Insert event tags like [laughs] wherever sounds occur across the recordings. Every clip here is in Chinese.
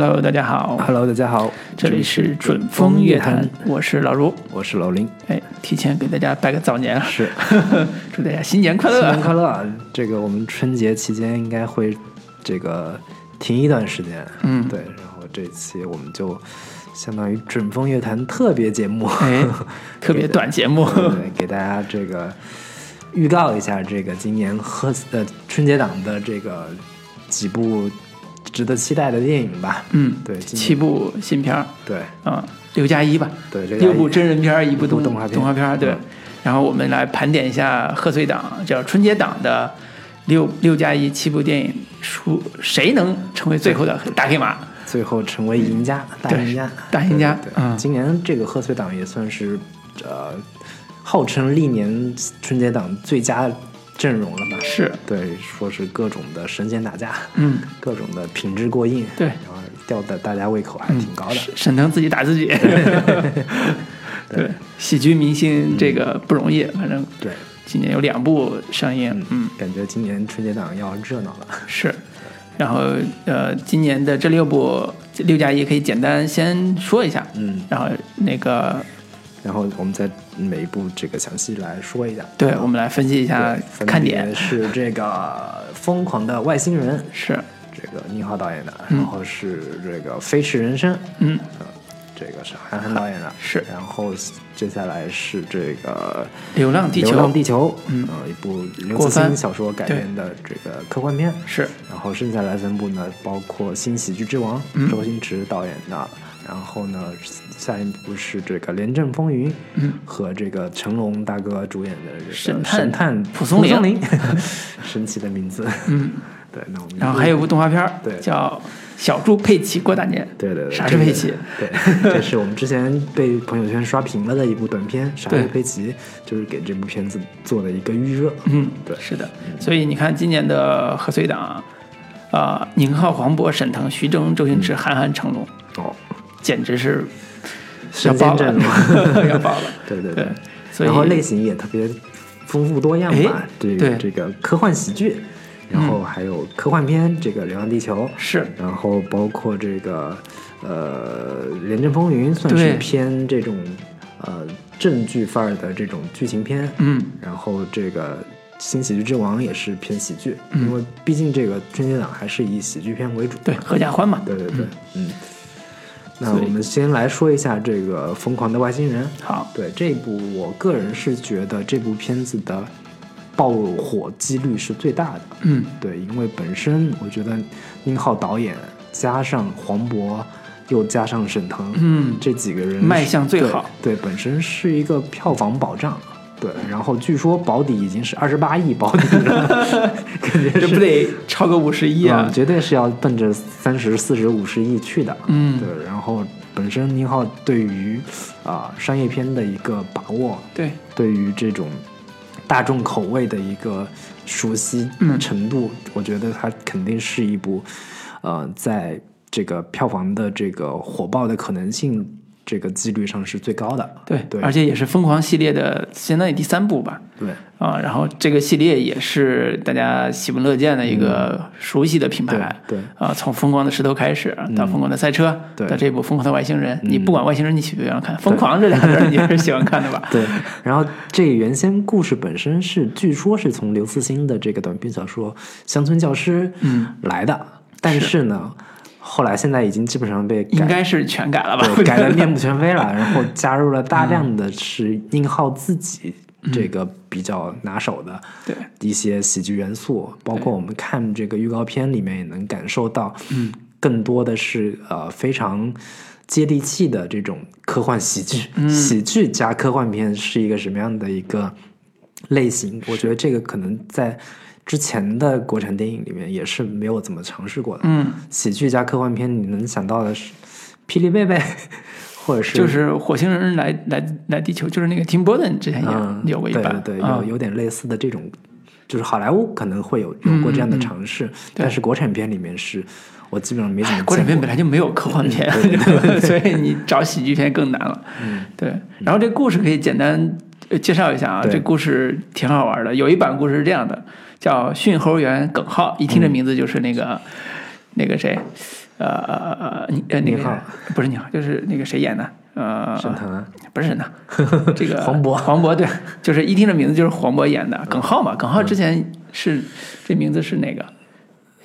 Hello，大家好，Hello，大家好，这里是准风乐坛，我是老卢。我是老林。哎，提前给大家拜个早年，是，[laughs] 祝大家新年快乐！新年快乐！啊这个我们春节期间应该会这个停一段时间，嗯。对，然后这期我们就相当于准风乐坛特别节目，哎，特别短节目，[laughs] 对，对给大家这个预告一下这个今年贺呃春节档的这个几部值得期待的电影吧。嗯，对，七部新片儿。对。啊，六加一吧，对六部真人片儿，一部动动画片。动画片儿，对。嗯。然后我们来盘点一下贺岁档，叫春节档的六六加一七部电影，出谁能成为最后的大黑马？最后成为赢家，大赢家，大赢家对对对。嗯。今年这个贺岁档也算是呃，号称历年春节档最佳阵容了嘛？是，对，说是各种的神仙打架，嗯，各种的品质过硬，对然后吊的大家胃口还挺高的。沈沈腾自己打自己，对，[laughs] 喜剧明星这个不容易，反正对，今年有两部上映，嗯，感觉今年春节档要热闹了。是。然后呃，今年的这六部六加一可以简单先说一下，嗯，然后那个然后我们再每一部这个详细来说一下。对我们来分析一下看点，是这个《疯狂的外星人》，[laughs] 是，这个宁浩导演的，然后是这个《飞驰人生》，嗯，呃，这个是韩寒导演的，是。然后接下来是这个《流浪地球流浪地球》，嗯。呃，一部刘慈欣小说改编的这个科幻片，是。然后剩下来三部呢，包括《新喜剧之王》，嗯。周星驰导演的，然后呢，下一部是这个《廉政风云》，嗯，和这个成龙大哥主演的这个神探神探蒲松龄。龄，[laughs] 神奇的名字，嗯，[laughs] 对，那我们然后还有部动画片儿对。叫《小猪佩奇过大年》，对对对，这个啥是佩奇？对，这是我们之前被朋友圈刷屏了的一部短片《傻对是佩奇》，就是给这部片子做的一个预热。嗯，对。是的。所以你看今年的贺岁档，啊，宁浩、黄渤、沈腾、徐峥、周星驰、韩寒、成龙，哦，简直是要神爆。了，[laughs] 要爆了。对对对，然后类型也特别丰富多样吧对个这个科幻喜剧，然后还有科幻片，这个《流浪地球》，是然后包括这个呃《廉政风云》，算是偏这种呃正剧范儿的这种剧情片，嗯，然后这个《新喜剧之王》也是偏喜剧，嗯因为毕竟这个春节档还是以喜剧片为主。对，合家欢嘛。对对对，嗯。那我们先来说一下这个《疯狂的外星人》。好，对这部，我个人是觉得这部片子的爆火几率是最大的。嗯，对，因为本身我觉得宁浩导演加上黄渤，又加上沈腾，嗯这几个人卖相最好对。对，本身是一个票房保障。对，然后据说保底已经是二十八亿保底了，[laughs] 感觉是这不得超个五十亿啊嗯？绝对是要奔着三十四十五十亿去的。嗯对，然后本身宁浩对于啊、商业片的一个把握，对，对于这种大众口味的一个熟悉嗯程度，我觉得它肯定是一部呃，在这个票房的这个火爆的可能性这个几率上是最高的。对，对而且也是疯狂系列的相当于第三部吧。对啊，然后这个系列也是大家喜闻乐见的一个熟悉的品牌。嗯对对啊，从疯狂的石头开始，到疯狂的赛车，对到这部疯狂的外星人，你不管外星人你喜不喜欢看，疯狂这两个字儿你是喜欢看的吧？[laughs] 对，然后这原先故事本身是据说是从刘慈欣的这个短篇小说《乡村教师》嗯来的，但是呢，后来现在已经基本上被改应该是全改了吧？对，改的 [laughs] 面目全非了，然后加入了大量的是宁浩自己这个比较拿手的对一些喜剧元素，包括我们看这个预告片里面也能感受到，嗯，更多的是呃非常接地气的这种科幻喜剧，嗯喜剧加科幻片是一个什么样的一个类型？我觉得这个可能在之前的国产电影里面也是没有怎么尝试过的，嗯，喜剧加科幻片，你能想到的是《霹雳贝贝》，[laughs] 或者是就是火星人来来来地球，就是那个 Tim Burton 之前嗯，也有过一版，对对对，啊有有点类似的这种，就是好莱坞可能会有有过这样的尝试，但是国产片里面是我基本上没怎么哎国产片本来就没有科幻片，[laughs] 所以你找喜剧片更难了。嗯对。然后这故事可以简单呃介绍一下啊，这故事挺好玩的。有一版故事是这样的，叫《驯猴员耿浩》，一听这名字就是那个、那个谁，呃呃呃你呃那个不是你好，就是那个谁演的？呃，沈腾啊，不是沈腾，[laughs] 这个黄渤。黄渤对，就是一听这名字就是黄渤演的。耿浩嘛，耿浩之前是这名字是哪个？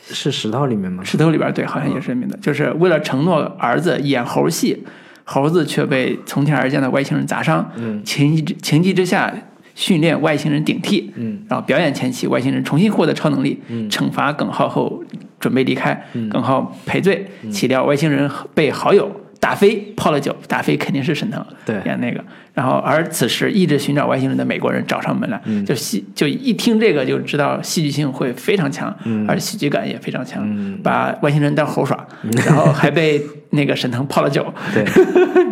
是石头里面吗？石头里边对，好像也是这名字，就是为了承诺儿子演猴戏，猴子却被从天而降的外星人砸伤，嗯。情急之情急之下训练外星人顶替，嗯。然后表演前期，外星人重新获得超能力，嗯。惩罚耿浩后准备离开，耿浩赔罪，岂料外星人被好友大飞泡了酒，打飞肯定是沈腾对。演那个，然后而此时一直寻找外星人的美国人找上门来，嗯。就戏就一听这个就知道戏剧性会非常强，嗯。而喜剧感也非常强，把外星人当猴耍，然后还被那个沈腾泡了酒，对，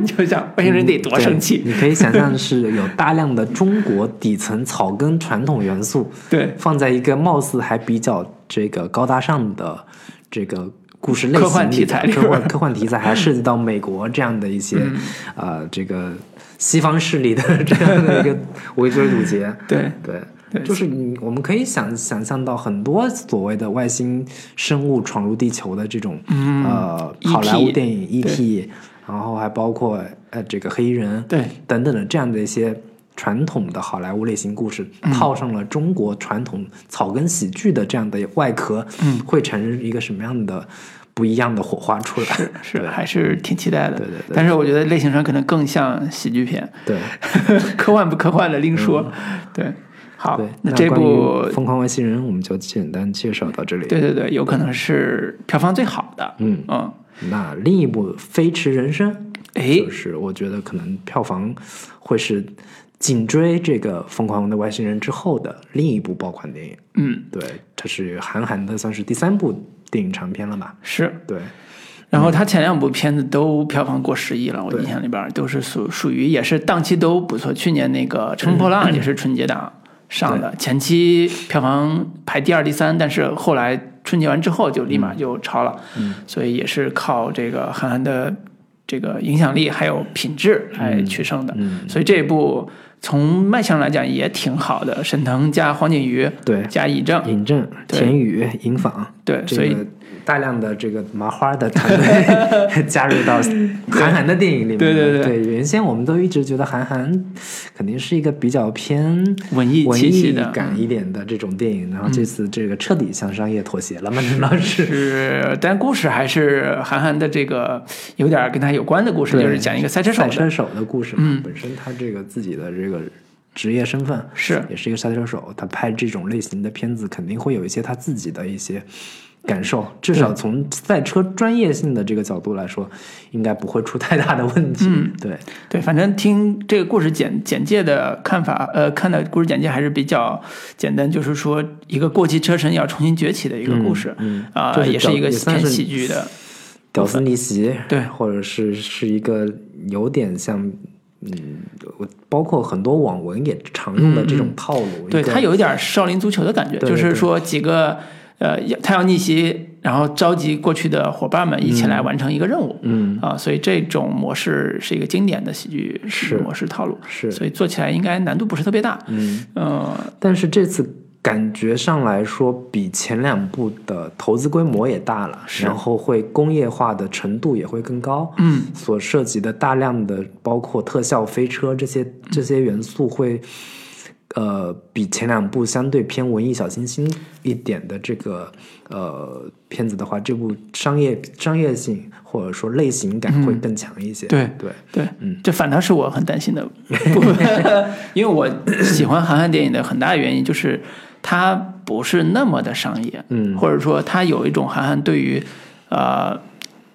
你 [laughs] 就想外星人得多生气，对你可以想象是有大量的中国底层草根传统元素，对。放在一个貌似还比较这个高大上的这个故事类型科幻题材 [laughs] 科幻科幻题材还涉及到美国这样的一些、嗯呃这个西方势力的 [laughs] 这样的一个围追堵截，[laughs] 对对。对就是你，我们可以想想象到很多所谓的外星生物闯入地球的这种、呃好莱坞电影 E.T.，然后还包括呃这个黑衣人，对等等的这样的一些传统的好莱坞类型故事，嗯。套上了中国传统草根喜剧的这样的外壳，嗯。会产生一个什么样的不一样的火花出来？是是还是挺期待的，对对对但是我觉得类型上可能更像喜剧片，对。[laughs] 科幻不科幻的另说，对，好，，那这部《疯狂外星人》我们就简单介绍到这里。对对对，有可能是票房最好的，嗯。嗯，那另一部《飞驰人生》，哎就是我觉得可能票房会是紧追这个《疯狂的外星人》之后的另一部爆款电影。嗯对，这是韩寒的算是第三部电影长片了吧？是。对，然后他前两部片子都票房过十亿了，我印象里边都是属属于也是档期都不错。去年那个《乘风破浪》也是春节档上的，前期票房排第二、第三，但是后来春节完之后就立马就超了，嗯所以也是靠这个韩寒的这个影响力还有品质来取胜的。嗯，所以这一部从卖相来讲也挺好的，沈腾加黄景瑜对，加尹正，尹正、田雨、尹昉，对，所以个大量的这个麻花的团队 [laughs] 加入到韩寒的电影里面。对对对。对原先我们都一直觉得韩寒肯定是一个比较偏文艺文艺感一点的这种电影，然后这次这个彻底向商业妥协了嘛，难道是。是，但故事还是韩寒的这个有点跟他有关的故事，就是讲一个赛车手的，赛车手的故事嘛，嗯。本身他这个自己的这个职业身份是。也是一个赛车手，他拍这种类型的片子肯定会有一些他自己的一些感受，至少从赛车专业性的这个角度来说，应该不会出太大的问题。嗯。对，对，反正听这个故事简简介的看法，呃，看的故事简介还是比较简单，就是说一个过气车神要重新崛起的一个故事，嗯，啊、就是也是一个偏喜剧的，屌丝逆袭，对。或者是是一个有点像。嗯，我包括很多网文也常用的这种套路，对，他有一点少林足球的感觉，对对对就是说几个呃，要他要逆袭，然后召集过去的伙伴们一起来完成一个任务，嗯。啊，所以这种模式是一个经典的喜剧模式套路，是。所以做起来应该难度不是特别大，嗯，呃，但是这次感觉上来说，比前两部的投资规模也大了，然后会工业化的程度也会更高，嗯，所涉及的大量的包括特效、飞车这些这些元素会。呃，比前两部相对偏文艺小清新一点的这个呃片子的话，这部商业商业性或者说类型感会更强一些。嗯对对，对，嗯，这反倒是我很担心的部分，[laughs] 因为我喜欢韩寒电影的很大原因就是它不是那么的商业，嗯或者说它有一种韩寒对于呃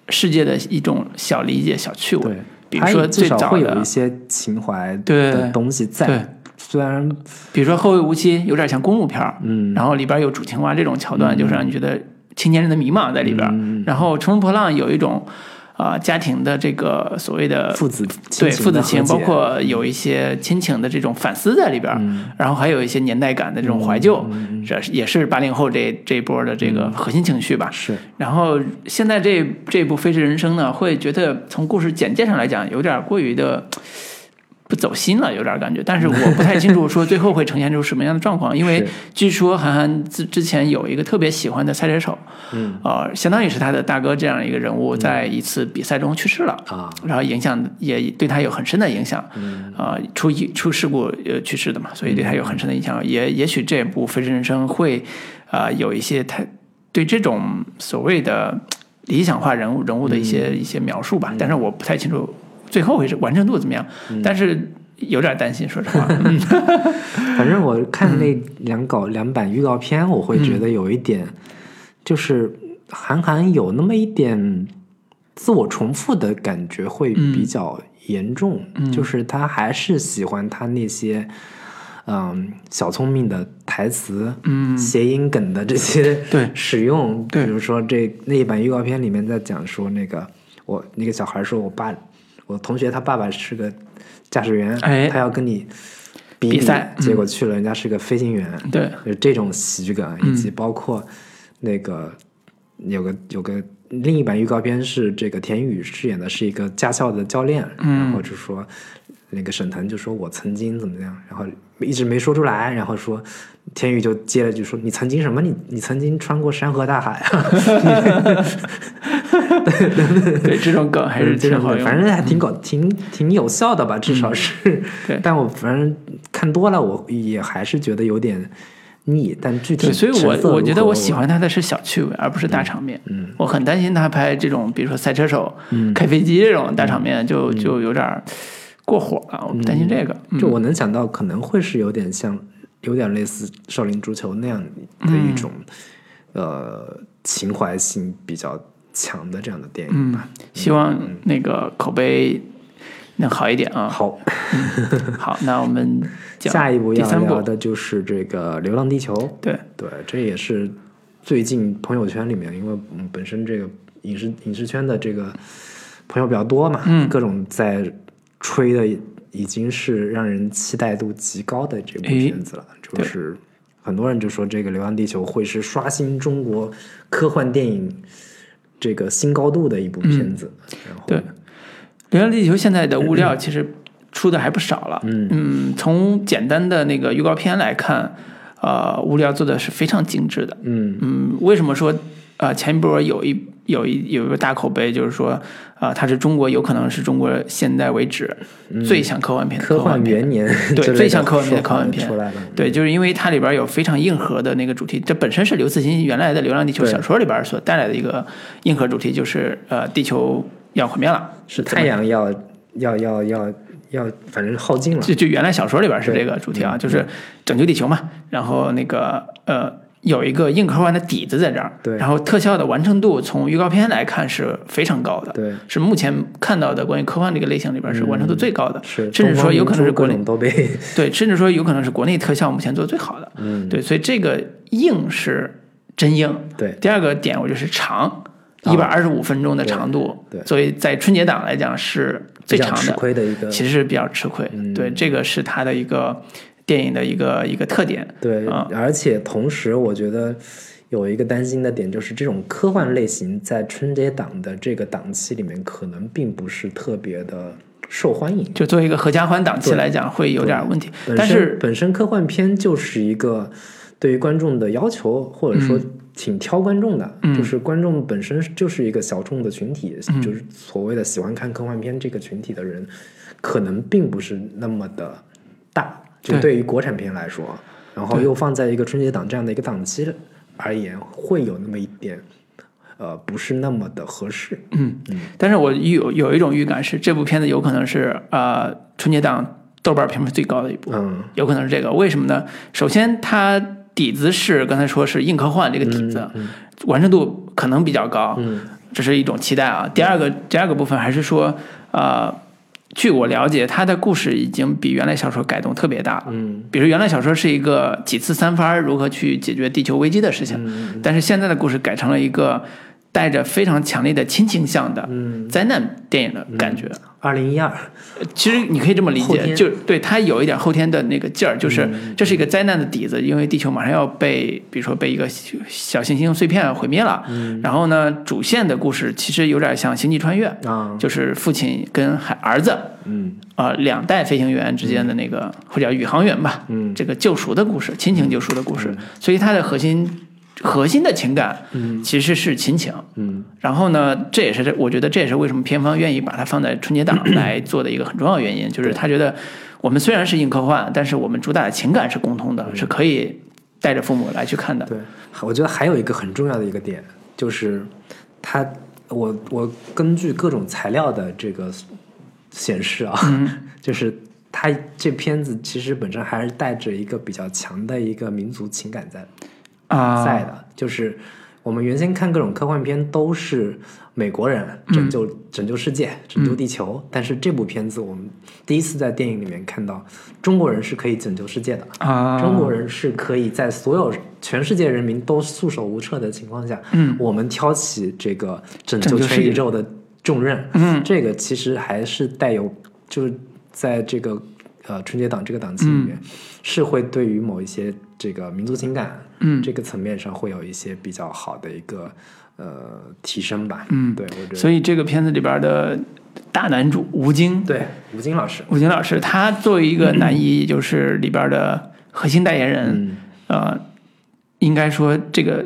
世界的一种小理解、小趣味对，，比如说它至少最早，会有一些情怀对的东西在。对，虽然比如说《后会无期》有点像公路片儿，嗯。然后里边有主青蛙这种桥段，就是让你觉得青年人的迷茫在里边。嗯。然后《乘风破浪》有一种啊、家庭的这个所谓的父子对父子情，包括有一些亲情的这种反思在里边，嗯然后还有一些年代感的这种怀旧，这也是八零后这这一波的这个核心情绪吧。是。然后现在这这部《飞驰人生》呢，会觉得从故事简介上来讲，有点过于的不走心了，有点感觉。但是我不太清楚说最后会呈现出什么样的状况，因为据说韩寒之之前有一个特别喜欢的赛车手，嗯呃，相当于是他的大哥这样一个人物，在一次比赛中去世了。啊，然后影响也对他有很深的影响，嗯啊、出一出事故呃去世的嘛，所以对他有很深的影响。也也许这部《飞驰人生》会啊、呃有一些他对这种所谓的理想化人物人物的一些、一些描述吧，但是我不太清楚最后会是完成度怎么样，但是有点担心，说实话。嗯 [laughs] [laughs] 反正我看那两稿两版预告片，我会觉得有一点，就是韩寒有那么一点自我重复的感觉，会比较严重。就是他还是喜欢他那些。嗯，小聪明的台词，嗯谐音梗的这些对使用，比如说这那一版预告片里面在讲说那个我那个小孩说我爸我同学他爸爸是个驾驶员，哎他要跟你比比赛嗯结果去了人家是个飞行员，对，就这种喜剧梗，嗯以及包括那个有个有个另一版预告片是这个田雨饰演的是一个驾校的教练，嗯然后就说那个沈腾就说我曾经怎么样，然后一直没说出来，然后说田宇就接了句说你曾经什么？你你曾经穿过山河大海啊，[laughs] [laughs] 对对对这种梗还是挺好反正还挺搞挺挺有效的吧，至少是。对 [laughs] 但我反正看多了，我也还是觉得有点腻。但具体，所以我我觉得我喜欢他的是小趣味，而不是大场面。嗯，我很担心他拍这种，比如说赛车手、开飞机这种大场面，就就有点过火了。我担心这个。嗯就我能想到，可能会是有点像，有点类似《少林足球》那样的一种，呃，情怀性比较强的这样的电影吧。希望那个口碑能好一点啊。好，好，那我们讲 [laughs] 下一部要聊的就是这个《流浪地球》。对，对，这也是最近朋友圈里面，因为嗯本身这个影视影视圈的这个朋友比较多嘛，嗯各种在吹的已经是让人期待度极高的这部片子了，就是很多人就说这个《流浪地球》会是刷新中国科幻电影这个新高度的一部片子，然后对《流浪地球》现在的物料其实出的还不少了。嗯从简单的那个预告片来看，呃，物料做的是非常精致的。嗯嗯，为什么说呃前一波有一有一有一个大口碑，就是说啊、它是中国有可能是中国现在为止最像科幻片科幻。元年对最像科幻片的科幻片出来了，对，就是因为它里边有非常硬核的那个主题，这本身是刘慈欣原来的《流浪地球》小说里边所带来的一个硬核主题，就是呃，地球要毁灭了，是太阳要要要要要，反正耗尽了，就就原来小说里边是这个主题啊，嗯就是拯救地球嘛。然后那个呃，有一个硬科幻的底子在这儿，对。然后特效的完成度从预告片来看是非常高的，对。是目前看到的关于科幻这个类型里边是完成度最高的，是，甚至说有可能是国内都被，[laughs] 对，甚至说有可能是国内特效目前做的最好的，嗯，对，所以这个硬是真硬。对，第二个点我就是长，啊。一百二十五分钟的长度，对。对。所以在春节档来讲是最长的吃亏的一个，其实是比较吃亏。嗯。对，这个是它的一个电影的一个一个特点。对，啊而且同时我觉得有一个担心的点，就是这种科幻类型在春节档的这个档期里面，可能并不是特别的受欢迎。就作为一个合家欢档期来讲，会有点问题。但是，本身科幻片就是一个对于观众的要求，或者说嗯挺挑观众的，就是观众本身就是一个小众的群体，嗯就是所谓的喜欢看科幻片这个群体的人，可能并不是那么的大，就对对于国产片来说，然后又放在一个春节档这样的一个档期而言，会有那么一点。呃，不是那么的合适。嗯但是我有有一种预感是，这部片子有可能是呃春节档豆瓣评分最高的一部。嗯有可能是这个，为什么呢？首先，它底子是刚才说是硬科幻这个底子，完成度可能比较高，嗯这是一种期待啊。第二个，第二个部分还是说，呃，据我了解，他的故事已经比原来小说改动特别大了。嗯比如原来小说是一个几次三番如何去解决地球危机的事情，嗯但是现在的故事改成了一个带着非常强烈的亲情向的嗯，灾难电影的感觉。二零一二，其实你可以这么理解，就对它有一点后天的那个劲儿，就是这是一个灾难的底子，因为地球马上要被，比如说被一个小小行星碎片毁灭了。然后呢，主线的故事其实有点像《星际穿越》，啊，就是父亲跟孩儿子，嗯。呃，两代飞行员之间的那个，或者叫宇航员吧，嗯。这个救赎的故事，亲情救赎的故事。所以它的核心核心的情感嗯。其实是亲情。嗯。然后呢，这也是这，我觉得这也是为什么片方愿意把它放在春节档来 [coughs] 做的一个很重要的原因，就是他觉得我们虽然是硬科幻，但是我们主打的情感是共通的，是可以带着父母来去看的。对，我觉得还有一个很重要的一个点，就是它，我我根据各种材料的这个显示啊，[laughs] 就是他这片子其实本身还是带着一个比较强的一个民族情感在啊，在的，就是我们原先看各种科幻片都是美国人拯救、拯救世界、拯救地球，但是这部片子我们第一次在电影里面看到中国人是可以拯救世界的。啊，中国人是可以在所有全世界人民都束手无策的情况下，嗯，我们挑起这个拯救全宇宙的重任，嗯，这个其实还是带有，就是在这个呃春节档这个档期里面，是会对于某一些这个民族情感，嗯。这个层面上会有一些比较好的一个呃提升吧，嗯。对我觉得，所以这个片子里边的大男主吴京，对吴京老师，吴京老师，他作为一个男一，就是里边的核心代言人，嗯。呃，应该说这个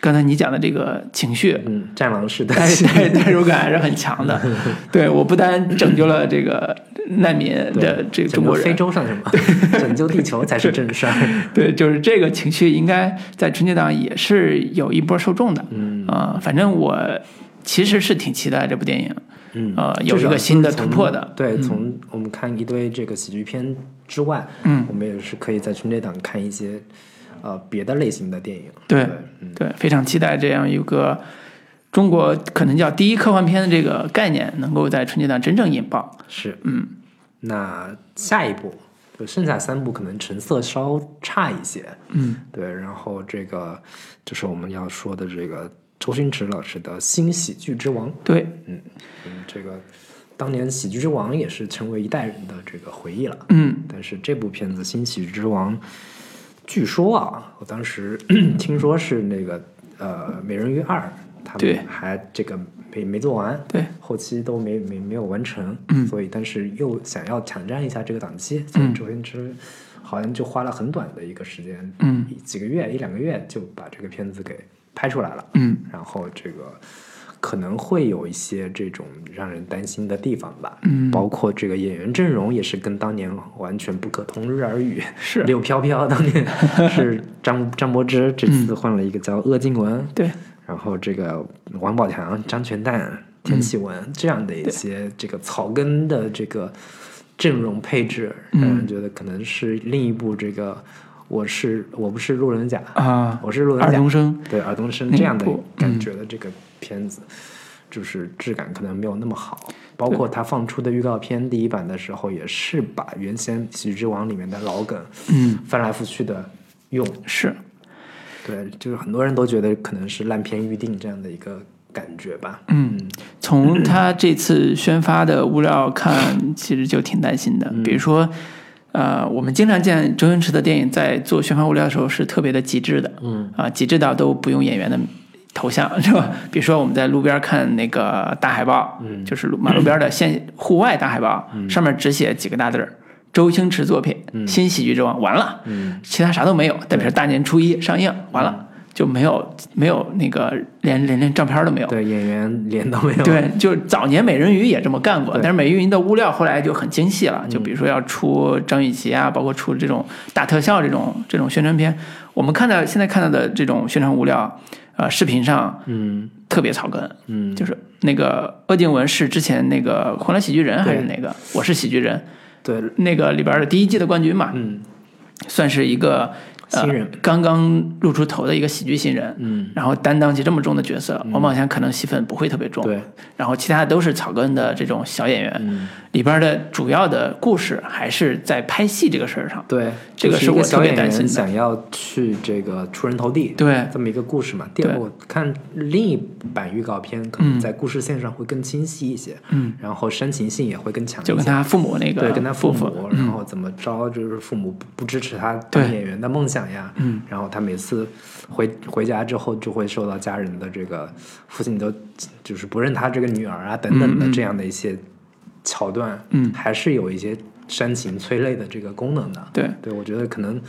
刚才你讲的这个情绪，嗯，战狼式的代代代入感还是很强的。[laughs] 对我不单拯救了这个难民的这个中国非，洲算什么？[laughs] 拯救地球才是正事儿。[laughs] 对，就是这个情绪应该在春节档也是有一波受众的。嗯啊、反正我其实是挺期待这部电影，嗯呃，有一个新的突破的。对，从我们看一堆这个喜剧片之外，嗯，我们也是可以在春节档看一些呃别的类型的电影。对嗯对，非常期待这样一个中国可能叫第一科幻片的这个概念能够在春节档真正引爆。是，嗯，那下一部就剩下三部可能成色稍差一些，嗯对，然后这个就是我们要说的这个周星驰老师的《新喜剧之王》。对，嗯，这个当年《喜剧之王》也是成为一代人的这个回忆了。嗯但是这部片子《新喜剧之王》，据说啊，我当时 [clears throat] 听说是那个呃《美人鱼二》，他们还这个没没做完，对，后期都没没没有完成，嗯。所以但是又想要抢占一下这个档期，所以周星驰好像就花了很短的一个时间，嗯。几个月一两个月就把这个片子给拍出来了，嗯。然后这个可能会有一些这种让人担心的地方吧，嗯。包括这个演员阵容也是跟当年完全不可同日而语。是。柳飘飘当年。是张张柏芝，这次换了一个叫鄂靖文，对，然后这个王宝强、张全蛋、田启文、这样的一些这个草根的这个阵容配置，嗯让人觉得可能是另一部这个我是我不是路人甲，啊，我是路人甲尔冬升，对尔冬升这样的感觉的这个片子，就是质感可能没有那么好。包括他放出的预告片第一版的时候，也是把原先《喜剧之王》里面的老梗嗯，翻来覆去的用。是，对，就是很多人都觉得可能是烂片预定这样的一个感觉吧。嗯，从他这次宣发的物料看，其实就挺担心的。比如说，呃，我们经常见周星驰的电影在做宣发物料的时候是特别的极致的，嗯啊，极致到都不用演员的头像，[laughs] 是吧？比如说我们在路边看那个大海报，嗯就是路马路边的现户外大海报，上面只写几个大字儿。周星驰作品《新喜剧之王》完了，嗯其他啥都没有，代表是大年初一上映，完了就没有没有那个连连连照片都没有。对，演员脸都没有。对，就早年美人鱼也这么干过，但是美人鱼的物料后来就很精细了，就比如说要出张雨绮啊，包括出这种大特效这种这种宣传片，我们看到现在看到的这种宣传物料，呃，视频上嗯。特别草根，嗯，就是那个鄂靖文是之前那个《欢乐喜剧人》还是哪个？我是喜剧人对，那个里边的第一季的冠军嘛，嗯。算是一个呃新人。刚刚露出头的一个喜剧新人，嗯，然后担当起这么重的角色，王宝强可能戏份不会特别重，对，然后其他都是草根的这种小演员，嗯。里边的主要的故事还是在拍戏这个事儿上，对，这个是我特别担心的。想要去这个出人头地，对。这么一个故事嘛。第二，对。我看另一版预告片，可能在故事线上会更清晰一些，嗯，然后煽情性也会更强一些，就跟他父母那个对，跟他父父母，嗯。然后怎么着，就是父母不不支持他对。当演员的梦想呀，嗯，然后他每次回回家之后就会受到家人的这个父亲都就是不认他这个女儿啊等等的这样的一些桥段，嗯。还是有一些煽情催泪的这个功能的，对。对我觉得可能。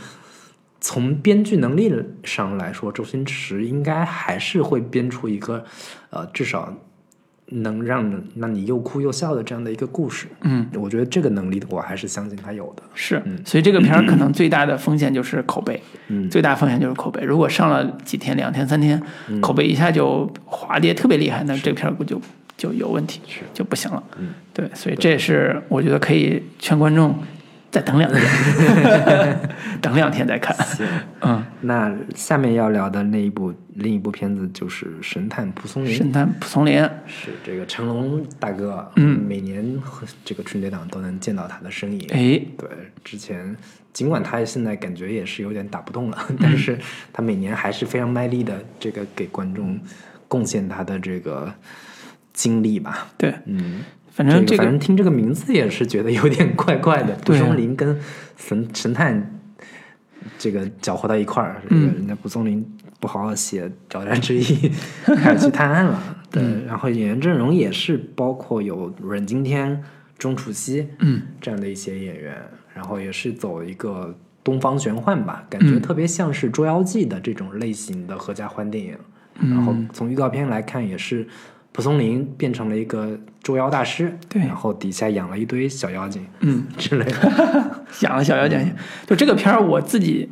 从编剧能力上来说，周星驰应该还是会编出一个，呃，至少能让让你又哭又笑的这样的一个故事。嗯，我觉得这个能力我还是相信他有的。是，所以这个片儿可能最大的风险就是口碑，嗯。最大风险就是口碑。如果上了几天、两天、三天，嗯。口碑一下就滑跌特别厉害，那这个片儿估就就有问题，就不行了。嗯，对，所以这也是我觉得可以劝观众再等两天，等两天再看。行，嗯，那下面要聊的那一部另一部片子就是《神探蒲松龄》，神探蒲松龄，是这个成龙大哥，嗯每年这个春节档都能见到他的身影。哎，对，之前尽管他现在感觉也是有点打不动了，嗯但是他每年还是非常卖力的这个给观众贡献他的这个经历吧。对，嗯，反正这个反正听这个名字也是觉得有点怪怪的。蒲松龄跟神神探这个搅和到一块儿，这个嗯人家蒲松龄不好好写《挑战之一》，开始去探案了。[laughs] 对，嗯然后演员阵容也是包括有阮经天、钟楚曦，嗯，这样的一些演员，然后也是走一个东方玄幻吧，感觉嗯特别像是《捉妖记》的这种类型的合家欢电影。嗯然后从预告片来看，也是蒲松龄变成了一个捉妖大师，对然后底下养了一堆小妖精嗯，[laughs] 之类的。[laughs] 养了小妖精，就这个片儿我自己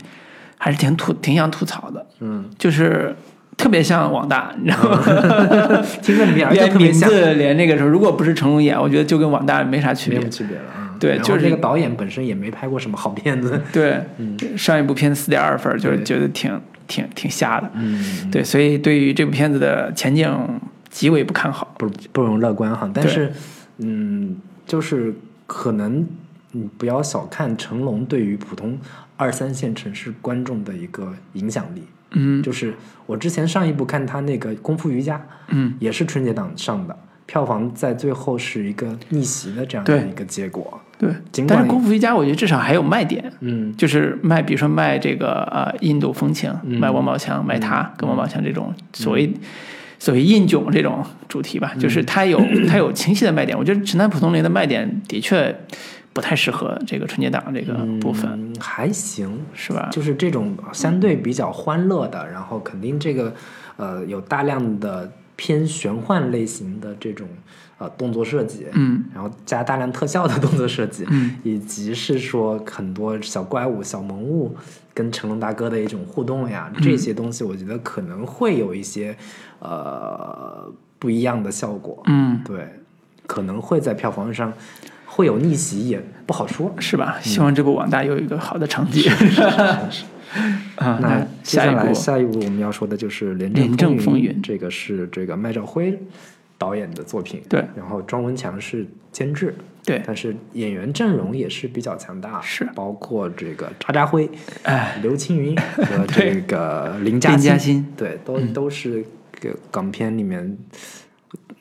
还是挺吐挺想吐槽的，嗯，就是特别像网大，你知道吗？[laughs] 听着名儿就连名字连那个时候，如果不是成龙演，我觉得就跟网大没啥区别没有。区别了啊。对就是这个导演本身也没拍过什么好片子。对，上一部片四点二分，就是觉得挺挺挺瞎的。嗯，对，所以对于这部片子的前景极为不看好。不不容乐观哈。但是，嗯，就是可能你不要小看成龙对于普通二三线城市观众的一个影响力。嗯就是我之前上一部看他那个《功夫瑜伽》，嗯，也是春节档上的，票房在最后是一个逆袭的这样的对一个结果。对。尽但是功夫瑜伽，我觉得至少还有卖点，嗯就是卖，比如说卖这个呃印度风情，嗯卖王宝强，卖他跟王宝强这种所谓。所谓印囧这种主题吧，就是嗯它有 [clears throat] 它有清晰的卖点。我觉得《神探蒲松龄》的卖点的确不太适合这个春节档这个部分，嗯还行，是吧？就是这种相对比较欢乐的，然后肯定这个呃有大量的偏玄幻类型的这种呃动作设计，嗯然后加大量特效的动作设计，嗯以及是说很多小怪物、小萌物跟成龙大哥的一种互动呀，嗯这些东西我觉得可能会有一些呃不一样的效果，嗯，对，可能会在票房上会有逆袭，也不好说。是吧？希望这部网大有一个好的成绩。[laughs] 啊，[laughs] 那接下来下一部下一部我们要说的就是《廉廉政风云风这个是这个麦兆辉导演的作品，对然后庄文强是监制，对，但是演员阵容也是比较强大，是包括这个渣渣辉、哎，刘青云和 [laughs] 这个林嘉林嘉欣，对，都、都是个港片里面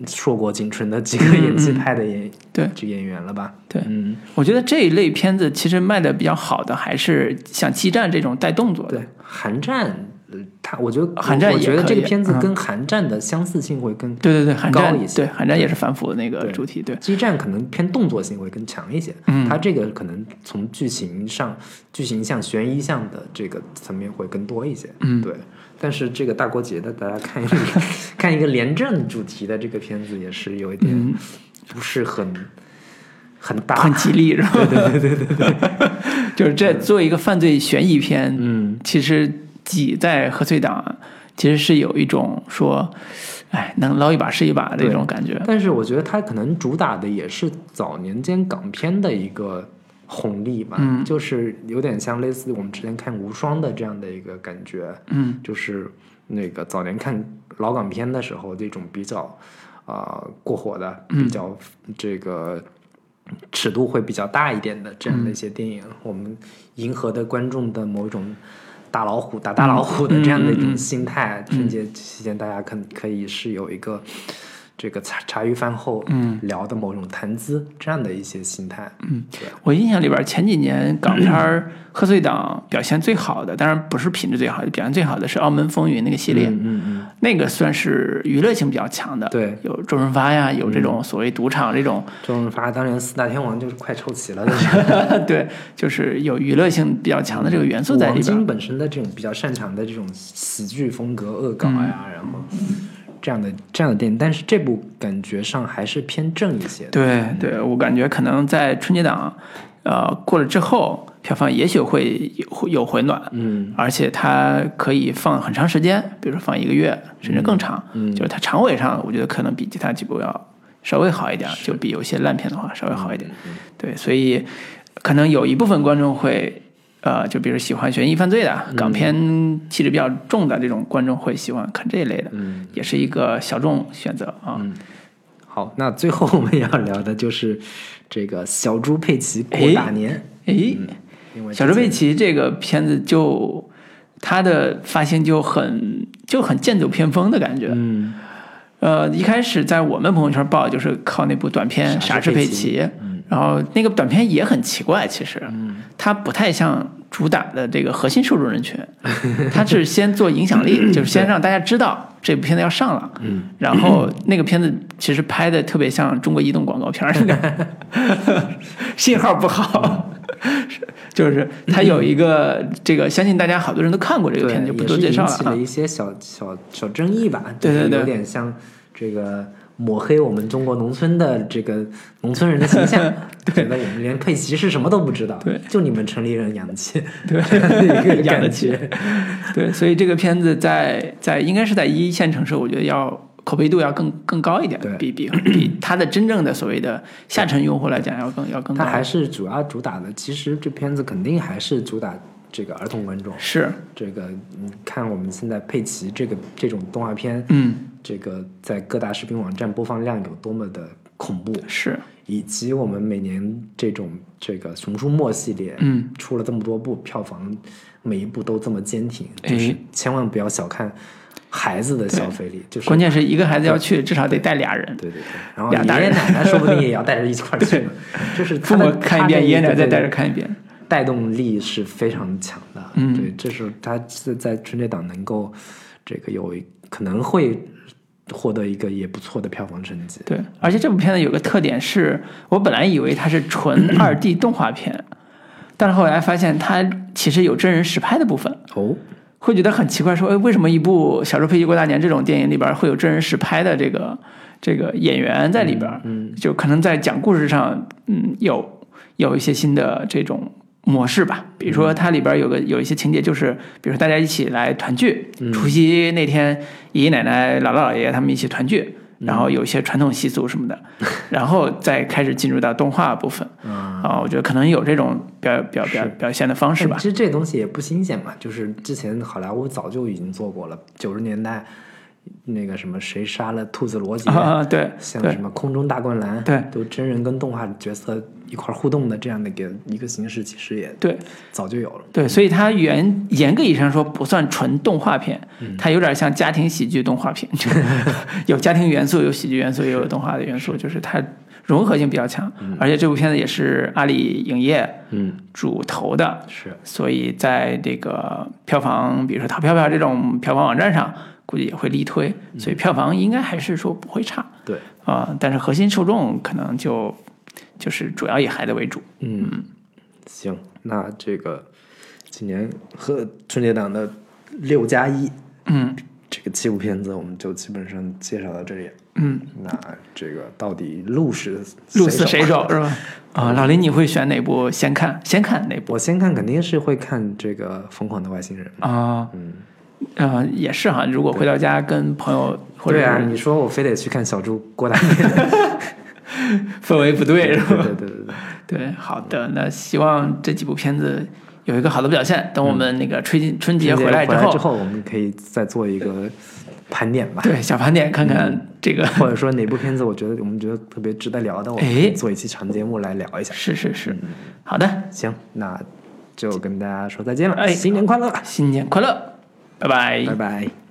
硕果仅存的几个演技派的演、对这演员了吧？对嗯，我觉得这一类片子其实卖的比较好的，还是像激战这种带动作的。对，寒战。呃他我觉得寒战我觉得这个片子嗯。跟寒战的相似性会更对对对，高一些对寒战也是反腐的那个主题，对。激战可能偏动作性会更强一些，嗯。它这个可能从剧情上、剧情向、悬疑向的这个层面会更多一些，嗯。对。但是这个大过节的，大家看一个 [laughs] 看一个廉政主题的这个片子，也是有一点嗯不是很、很大，很吉利是吧？对对对对对，[laughs] 就是这作为一个犯罪悬疑片，嗯，其实挤在贺岁档，其实是有一种说，哎，能捞一把是一把的这种感觉。但是我觉得它可能主打的也是早年间港片的一个红利吧，嗯就是有点像类似我们之前看无双的这样的一个感觉，嗯就是那个早年看老港片的时候，这种比较啊、呃过火的，嗯比较这个尺度会比较大一点的这样的一些电影，嗯我们迎合的观众的某一种。大老虎打大老虎的这样的一种心态，春节期间大家可可以是有一个这个茶茶余饭后嗯聊的某种谈资这样的一些心态。嗯，我印象里边前几年港片儿贺岁档表现最好的，当然不是品质最好的，表现最好的是《澳门风云》那个系列，嗯嗯嗯，那个算是娱乐性比较强的。对，有周润发呀，有这种所谓赌场这种，周润发当年四大天王就是快凑齐了。[laughs] [laughs] 对，就是有娱乐性比较强的这个元素在王里边。晶本身的这种比较擅长的这种喜剧风格、恶搞呀，然后这样的这样的电影，但是这部感觉上还是偏正一些的。对对，我感觉可能在春节档，呃，过了之后，票房也许会有有回暖。嗯而且它可以放很长时间，比如说放一个月甚至更长，嗯就是它长尾上，我觉得可能比其他几部要稍微好一点，就比有些烂片的话稍微好一点。嗯对，所以可能有一部分观众会，呃，就比如喜欢悬疑犯罪的港片气质比较重的这种观众会喜欢看这一类的，嗯也是一个小众选择啊。嗯。好，那最后我们要聊的就是这个小猪佩奇过大年。诶，因为小猪佩奇这个片子就它的发行就很就很剑走偏锋的感觉。嗯呃，一开始在我们朋友圈报就是靠那部短片《傻傻是佩是佩奇》，然后那个短片也很奇怪，其实，它不太像主打的这个核心受众人群，[laughs] 它是先做影响力，[laughs] 就是先让大家知道这部片子要上了，嗯然后那个片子其实拍的特别像中国移动广告片儿那个，[laughs] 信号不好。就是它有一个这个，相信大家好多人都看过这个，片子，就不多介绍了啊是引起了。一些小小小争议吧，对对对有点像这个抹黑我们中国农村的这个农村人的形象，[laughs] 觉得我们连佩奇是什么都不知道，对，就你们城里人养得起，对养得起，[laughs] [laughs] 对，所以这个片子在在应该是在一线城市，我觉得要口碑度要更更高一点对，比比比它的真正的所谓的下沉用户来讲要更要更高。它。还是主要主打的，其实这片子肯定还是主打这个儿童观众。是，这个你看我们现在佩奇这个这种动画片，嗯，这个在各大视频网站播放量有多么的恐怖，是，以及我们每年这种这个《熊出没》系列，嗯，出了这么多部，票房每一部都这么坚挺，哎。就是千万不要小看孩子的消费力，就是关键是一个孩子要去，至少得带俩人，对对对，然后俩大人。爷爷奶奶说不定也要带着一块儿去，[laughs] 就是父母看一遍，爷爷奶奶再带着，看一遍。带动力是非常强的。嗯对，这是他是在春节档能够这个有可能会获得一个也不错的票房成绩。对，而且这部片子有个特点是，我本来以为它是纯二 D 动画片，但是后来发现它其实有真人实拍的部分。哦，会觉得很奇怪，说，哎，为什么一部《小猪佩奇过大年》这种电影里边会有真人实拍的这个这个演员在里边？嗯，就可能在讲故事上，嗯，有有一些新的这种模式吧。比如说，它里边有个有一些情节，就是比如说大家一起来团聚，除夕那天爷爷奶奶、姥姥姥爷他们一起团聚。然后有一些传统习俗什么的，[laughs] 然后再开始进入到动画部分啊，我觉得可能有这种表表表表现的方式吧其。实这东西也不新鲜嘛，就是之前好莱坞早就已经做过了，九十年代那个什么谁杀了兔子罗杰，啊，对 [laughs] 对像什么空中大灌篮，对。都真人跟动画角色一块互动的这样的一个一个形式，其实也对，早就有了。对，所以它原严格意义上说不算纯动画片，嗯。它有点像家庭喜剧动画片，就 [laughs] 有家庭元素，有喜剧元素，也有动画的元素，就是它融合性比较强。而且这部片子也是阿里影业嗯，主投的，是，所以在这个票房，比如说淘票票这种票房网站上，估计也会力推，所以票房应该还是说不会差对，啊、但是核心受众可能就就是主要以孩子为主。嗯，行，那这个今年和春节档的六加一嗯这个七部片子，我们就基本上介绍到这里。嗯，那这个到底鹿是鹿死谁手？[laughs] 手是吧？啊，老林，你会选哪部先看？先看哪部我先看肯定是会看这个《疯狂的外星人》。啊？嗯，呃，也是哈。如果回到家跟朋友或者对啊，你说我非得去看小猪过大年，[laughs] 氛围不对是吧？对对对对对，对，好的，那希望这几部片子有一个好的表现。等我们那个春节春节回来之后，之后我们可以再做一个盘点吧。对，小盘点，看看这个，或者说哪部片子，我觉得我们觉得特别值得聊的，我们做一期长节目来聊一下。是是是，好的，行，那就跟大家说再见了。哎，新年快乐！新年快乐，拜拜，拜拜。